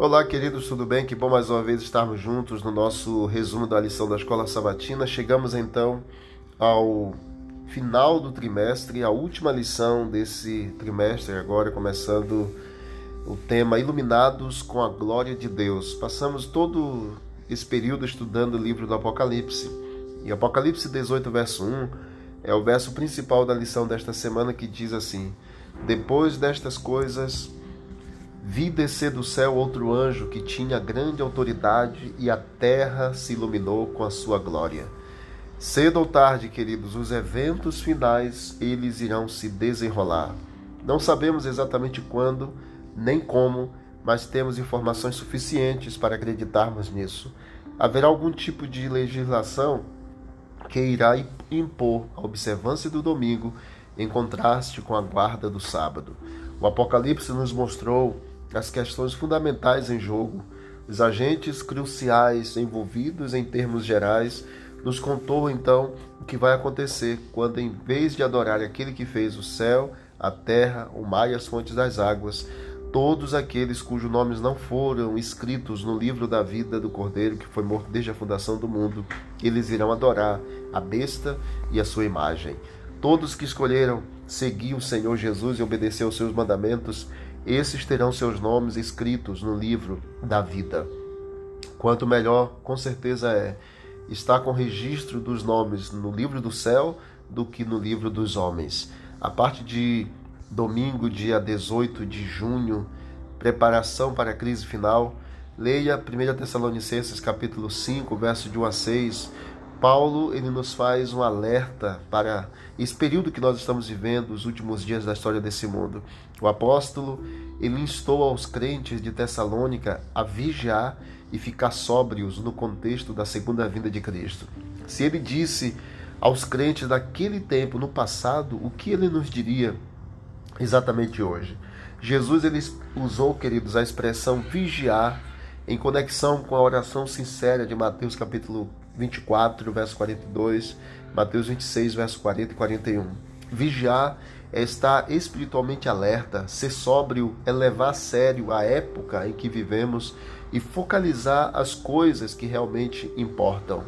Olá, queridos, tudo bem? Que bom mais uma vez estarmos juntos no nosso resumo da lição da Escola Sabatina. Chegamos então ao final do trimestre, a última lição desse trimestre, agora começando o tema Iluminados com a Glória de Deus. Passamos todo esse período estudando o livro do Apocalipse. E Apocalipse 18, verso 1 é o verso principal da lição desta semana que diz assim: Depois destas coisas Vi descer do céu outro anjo que tinha grande autoridade e a terra se iluminou com a sua glória. Cedo ou tarde, queridos, os eventos finais eles irão se desenrolar. Não sabemos exatamente quando nem como, mas temos informações suficientes para acreditarmos nisso. Haverá algum tipo de legislação que irá impor a observância do domingo em contraste com a guarda do sábado. O Apocalipse nos mostrou as questões fundamentais em jogo, os agentes cruciais envolvidos em termos gerais, nos contou então o que vai acontecer quando, em vez de adorar aquele que fez o céu, a terra, o mar e as fontes das águas, todos aqueles cujos nomes não foram escritos no livro da vida do Cordeiro, que foi morto desde a fundação do mundo, eles irão adorar a besta e a sua imagem. Todos que escolheram seguir o Senhor Jesus e obedecer aos seus mandamentos esses terão seus nomes escritos no livro da vida. Quanto melhor, com certeza é estar com registro dos nomes no livro do céu do que no livro dos homens. A parte de domingo, dia 18 de junho, preparação para a crise final, leia 1 Tessalonicenses capítulo 5, verso de 1 a 6, Paulo ele nos faz um alerta para esse período que nós estamos vivendo, os últimos dias da história desse mundo. O apóstolo ele instou aos crentes de Tessalônica a vigiar e ficar sóbrios no contexto da segunda vinda de Cristo. Se ele disse aos crentes daquele tempo, no passado, o que ele nos diria exatamente hoje? Jesus ele usou, queridos, a expressão vigiar em conexão com a oração sincera de Mateus capítulo 24, verso 42, Mateus 26, verso 40 e 41. Vigiar é estar espiritualmente alerta, ser sóbrio é levar a sério a época em que vivemos e focalizar as coisas que realmente importam.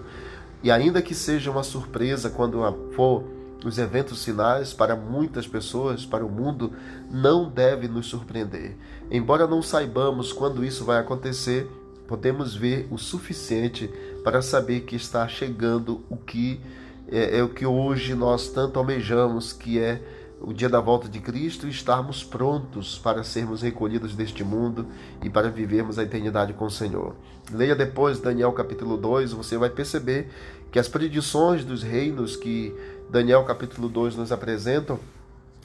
E ainda que seja uma surpresa quando for os eventos finais para muitas pessoas, para o mundo, não deve nos surpreender. Embora não saibamos quando isso vai acontecer, podemos ver o suficiente para saber que está chegando o que é, é, o que hoje nós tanto almejamos, que é o dia da volta de Cristo e estarmos prontos para sermos recolhidos deste mundo e para vivermos a eternidade com o Senhor. Leia depois Daniel capítulo 2, você vai perceber que as predições dos reinos que Daniel capítulo 2 nos apresentam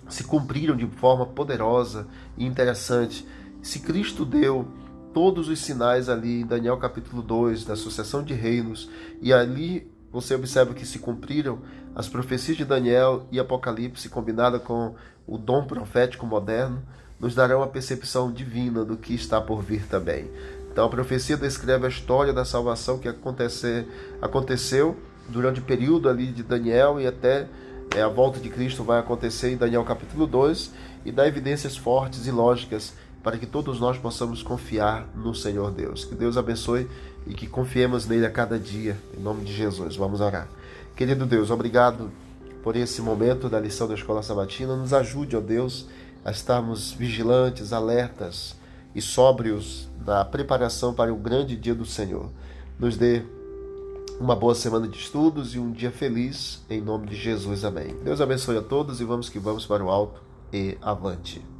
se cumpriram de forma poderosa e interessante. Se Cristo deu todos os sinais ali em Daniel capítulo 2, da sucessão de reinos, e ali você observa que se cumpriram as profecias de Daniel e Apocalipse, combinada com o dom profético moderno, nos darão a percepção divina do que está por vir também. Então a profecia descreve a história da salvação que aconteceu durante o período ali de Daniel e até é, a volta de Cristo vai acontecer em Daniel capítulo 2 e dá evidências fortes e lógicas para que todos nós possamos confiar no Senhor Deus. Que Deus abençoe e que confiemos nele a cada dia, em nome de Jesus. Vamos orar. Querido Deus, obrigado por esse momento da lição da Escola Sabatina. Nos ajude, ó Deus, a estarmos vigilantes, alertas e sóbrios na preparação para o grande dia do Senhor. Nos dê uma boa semana de estudos e um dia feliz, em nome de Jesus. Amém. Deus abençoe a todos e vamos que vamos para o alto e avante.